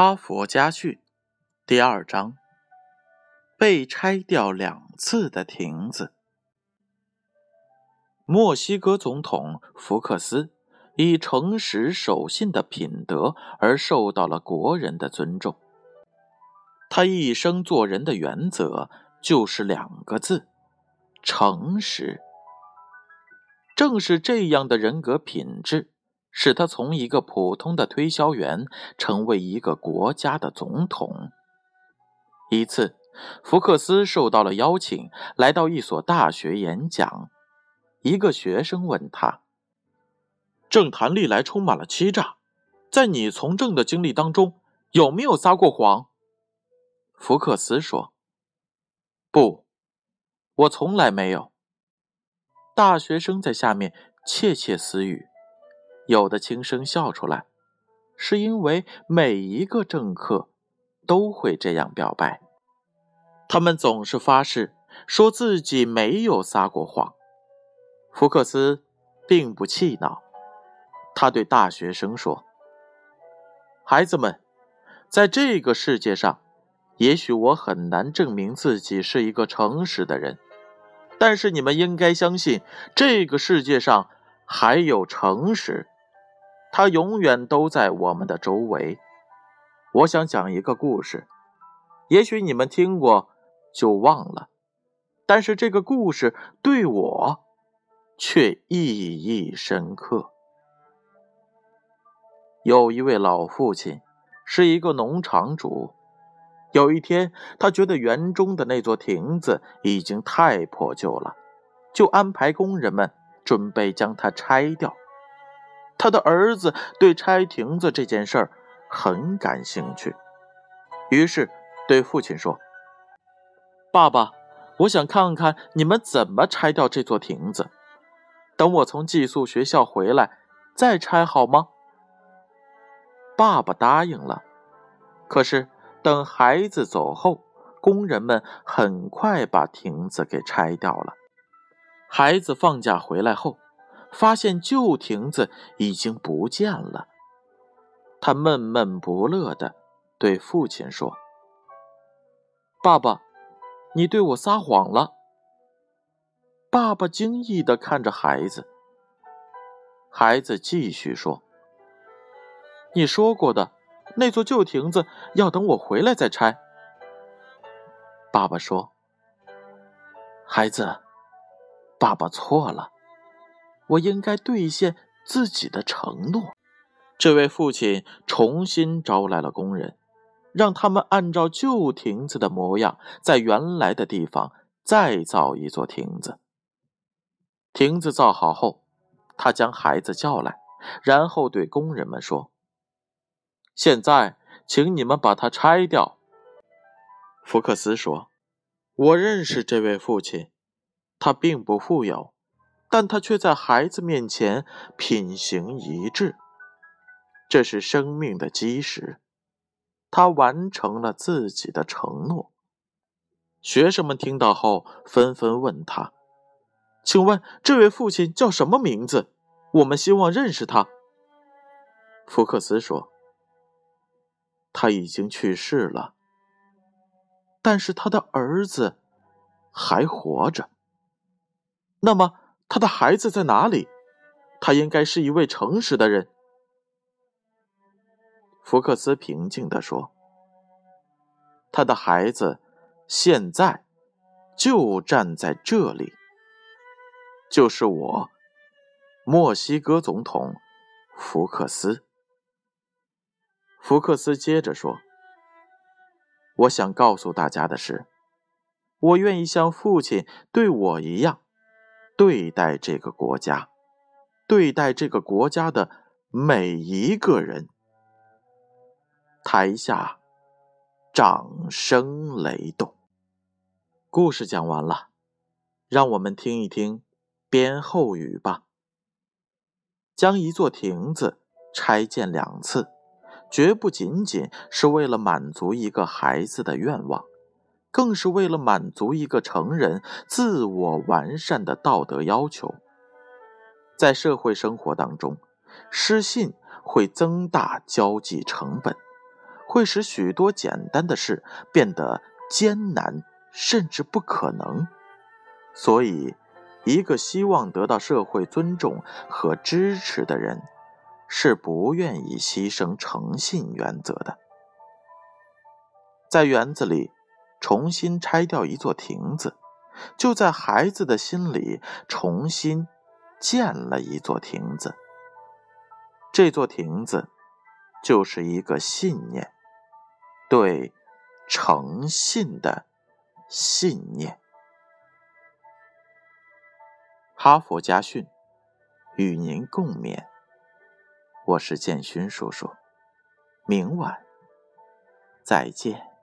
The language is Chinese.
哈佛家训第二章：被拆掉两次的亭子。墨西哥总统福克斯以诚实守信的品德而受到了国人的尊重。他一生做人的原则就是两个字：诚实。正是这样的人格品质。使他从一个普通的推销员成为一个国家的总统。一次，福克斯受到了邀请，来到一所大学演讲。一个学生问他：“政坛历来充满了欺诈，在你从政的经历当中，有没有撒过谎？”福克斯说：“不，我从来没有。”大学生在下面窃窃私语。有的轻声笑出来，是因为每一个政客都会这样表白，他们总是发誓说自己没有撒过谎。福克斯并不气恼，他对大学生说：“孩子们，在这个世界上，也许我很难证明自己是一个诚实的人，但是你们应该相信，这个世界上还有诚实。”他永远都在我们的周围。我想讲一个故事，也许你们听过就忘了，但是这个故事对我却意义深刻。有一位老父亲是一个农场主，有一天他觉得园中的那座亭子已经太破旧了，就安排工人们准备将它拆掉。他的儿子对拆亭子这件事儿很感兴趣，于是对父亲说：“爸爸，我想看看你们怎么拆掉这座亭子。等我从寄宿学校回来再拆好吗？”爸爸答应了。可是等孩子走后，工人们很快把亭子给拆掉了。孩子放假回来后。发现旧亭子已经不见了，他闷闷不乐的对父亲说：“爸爸，你对我撒谎了。”爸爸惊异的看着孩子。孩子继续说：“你说过的那座旧亭子要等我回来再拆。”爸爸说：“孩子，爸爸错了。”我应该兑现自己的承诺。这位父亲重新招来了工人，让他们按照旧亭子的模样，在原来的地方再造一座亭子。亭子造好后，他将孩子叫来，然后对工人们说：“现在，请你们把它拆掉。”福克斯说：“我认识这位父亲，他并不富有。”但他却在孩子面前品行一致，这是生命的基石。他完成了自己的承诺。学生们听到后纷纷问他：“请问这位父亲叫什么名字？我们希望认识他。”福克斯说：“他已经去世了，但是他的儿子还活着。那么？”他的孩子在哪里？他应该是一位诚实的人。福克斯平静地说：“他的孩子现在就站在这里，就是我，墨西哥总统福克斯。”福克斯接着说：“我想告诉大家的是，我愿意像父亲对我一样。”对待这个国家，对待这个国家的每一个人。台下掌声雷动。故事讲完了，让我们听一听编后语吧。将一座亭子拆建两次，绝不仅仅是为了满足一个孩子的愿望。更是为了满足一个成人自我完善的道德要求。在社会生活当中，失信会增大交际成本，会使许多简单的事变得艰难，甚至不可能。所以，一个希望得到社会尊重和支持的人，是不愿意牺牲诚信原则的。在园子里重新拆掉一座亭子，就在孩子的心里重新建了一座亭子。这座亭子就是一个信念，对诚信的信念。哈佛家训，与您共勉。我是建勋叔叔，明晚再见。